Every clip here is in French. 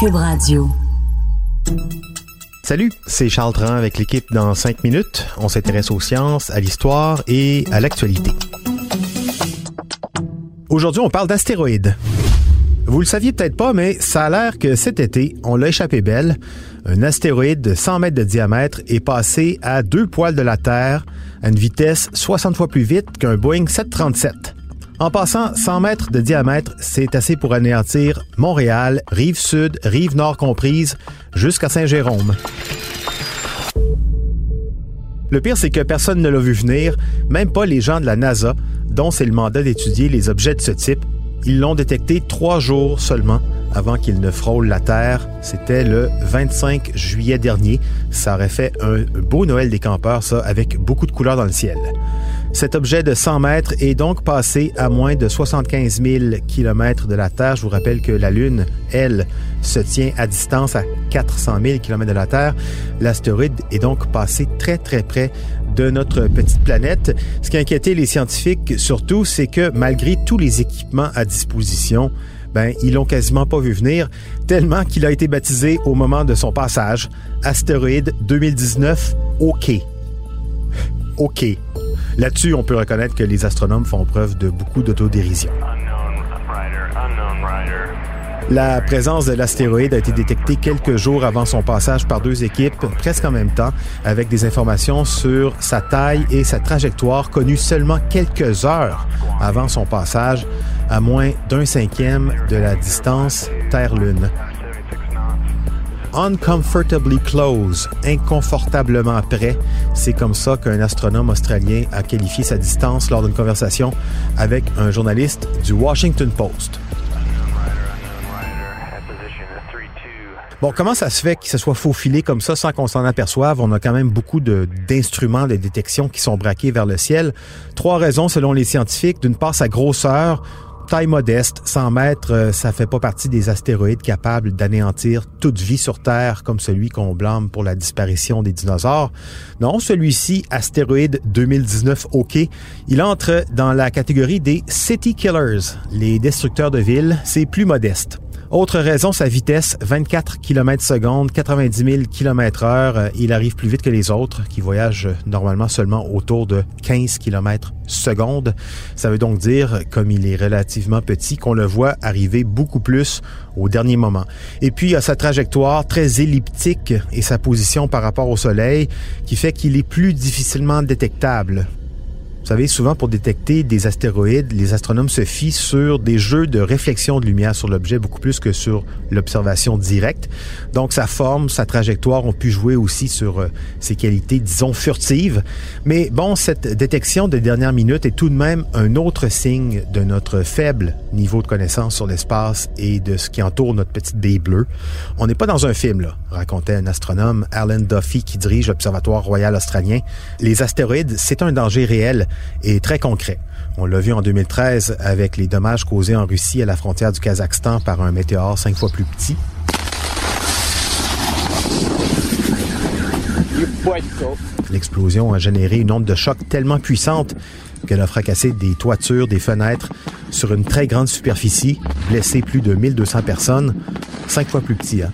Cube Radio. Salut, c'est Charles Tran avec l'équipe dans 5 minutes. On s'intéresse aux sciences, à l'histoire et à l'actualité. Aujourd'hui, on parle d'astéroïdes. Vous le saviez peut-être pas, mais ça a l'air que cet été, on l'a échappé belle. Un astéroïde de 100 mètres de diamètre est passé à deux poils de la Terre à une vitesse 60 fois plus vite qu'un Boeing 737. En passant 100 mètres de diamètre, c'est assez pour anéantir Montréal, rive sud, rive nord comprise, jusqu'à Saint-Jérôme. Le pire, c'est que personne ne l'a vu venir, même pas les gens de la NASA, dont c'est le mandat d'étudier les objets de ce type. Ils l'ont détecté trois jours seulement avant qu'il ne frôle la Terre. C'était le 25 juillet dernier. Ça aurait fait un beau Noël des campeurs, ça, avec beaucoup de couleurs dans le ciel. Cet objet de 100 mètres est donc passé à moins de 75 000 km de la Terre. Je vous rappelle que la Lune, elle, se tient à distance à 400 000 km de la Terre. L'astéroïde est donc passé très très près de notre petite planète. Ce qui a inquiété les scientifiques surtout, c'est que malgré tous les équipements à disposition, ben, ils l'ont quasiment pas vu venir, tellement qu'il a été baptisé au moment de son passage, astéroïde 2019 OK. OK. Là-dessus, on peut reconnaître que les astronomes font preuve de beaucoup d'autodérision. La présence de l'astéroïde a été détectée quelques jours avant son passage par deux équipes, presque en même temps, avec des informations sur sa taille et sa trajectoire connues seulement quelques heures avant son passage, à moins d'un cinquième de la distance Terre-Lune. Uncomfortably close, inconfortablement près. C'est comme ça qu'un astronome australien a qualifié sa distance lors d'une conversation avec un journaliste du Washington Post. Bon, comment ça se fait qu'il se soit faufilé comme ça sans qu'on s'en aperçoive? On a quand même beaucoup d'instruments de, de, détection qui sont braqués vers le ciel. Trois raisons selon les scientifiques. D'une part, sa grosseur, taille modeste, 100 mètres, euh, ça fait pas partie des astéroïdes capables d'anéantir toute vie sur Terre comme celui qu'on blâme pour la disparition des dinosaures. Non, celui-ci, astéroïde 2019 OK, il entre dans la catégorie des City Killers, les destructeurs de villes. C'est plus modeste. Autre raison, sa vitesse, 24 km seconde, 90 000 km heure. Il arrive plus vite que les autres qui voyagent normalement seulement autour de 15 km seconde. Ça veut donc dire, comme il est relativement petit, qu'on le voit arriver beaucoup plus au dernier moment. Et puis, il a sa trajectoire très elliptique et sa position par rapport au Soleil qui fait qu'il est plus difficilement détectable vous savez, souvent pour détecter des astéroïdes, les astronomes se fient sur des jeux de réflexion de lumière sur l'objet beaucoup plus que sur l'observation directe. Donc sa forme, sa trajectoire ont pu jouer aussi sur euh, ses qualités, disons, furtives. Mais bon, cette détection de dernière minute est tout de même un autre signe de notre faible niveau de connaissance sur l'espace et de ce qui entoure notre petite baie bleue. On n'est pas dans un film, là, racontait un astronome, Alan Duffy, qui dirige l'Observatoire royal australien. Les astéroïdes, c'est un danger réel et très concret. On l'a vu en 2013 avec les dommages causés en Russie à la frontière du Kazakhstan par un météore cinq fois plus petit. L'explosion a généré une onde de choc tellement puissante qu'elle a fracassé des toitures, des fenêtres sur une très grande superficie, blessé plus de 1200 personnes, cinq fois plus petit. Hein?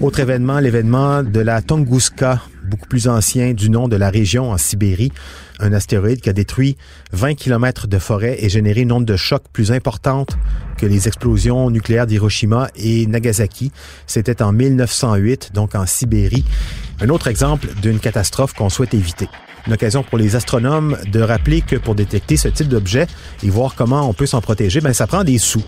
Autre événement, l'événement de la Tunguska, beaucoup plus ancien du nom de la région en Sibérie, un astéroïde qui a détruit 20 km de forêt et généré une onde de choc plus importante que les explosions nucléaires d'Hiroshima et Nagasaki. C'était en 1908, donc en Sibérie. Un autre exemple d'une catastrophe qu'on souhaite éviter. Une occasion pour les astronomes de rappeler que pour détecter ce type d'objet et voir comment on peut s'en protéger, ben ça prend des sous.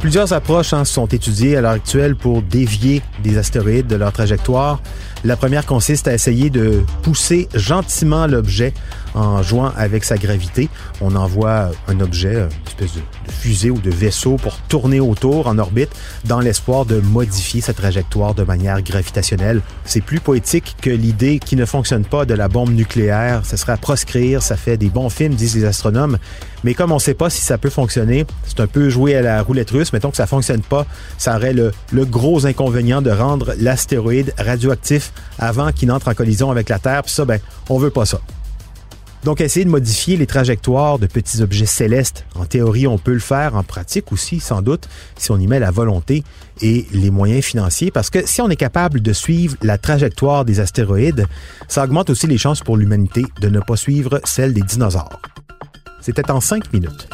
Plusieurs approches hein, sont étudiées à l'heure actuelle pour dévier des astéroïdes de leur trajectoire. La première consiste à essayer de pousser gentiment l'objet en jouant avec sa gravité. On envoie un objet, une espèce de, fusée ou de vaisseau pour tourner autour en orbite dans l'espoir de modifier sa trajectoire de manière gravitationnelle. C'est plus poétique que l'idée qui ne fonctionne pas de la bombe nucléaire. Ce serait à proscrire, ça fait des bons films, disent les astronomes. Mais comme on ne sait pas si ça peut fonctionner, c'est un peu jouer à la roulette russe. Mettons que ça fonctionne pas, ça aurait le gros inconvénient de rendre l'astéroïde radioactif avant qu'il n'entre en collision avec la Terre. Puis ça, ben, on veut pas ça. Donc, essayer de modifier les trajectoires de petits objets célestes, en théorie, on peut le faire, en pratique aussi, sans doute, si on y met la volonté et les moyens financiers, parce que si on est capable de suivre la trajectoire des astéroïdes, ça augmente aussi les chances pour l'humanité de ne pas suivre celle des dinosaures. C'était en cinq minutes.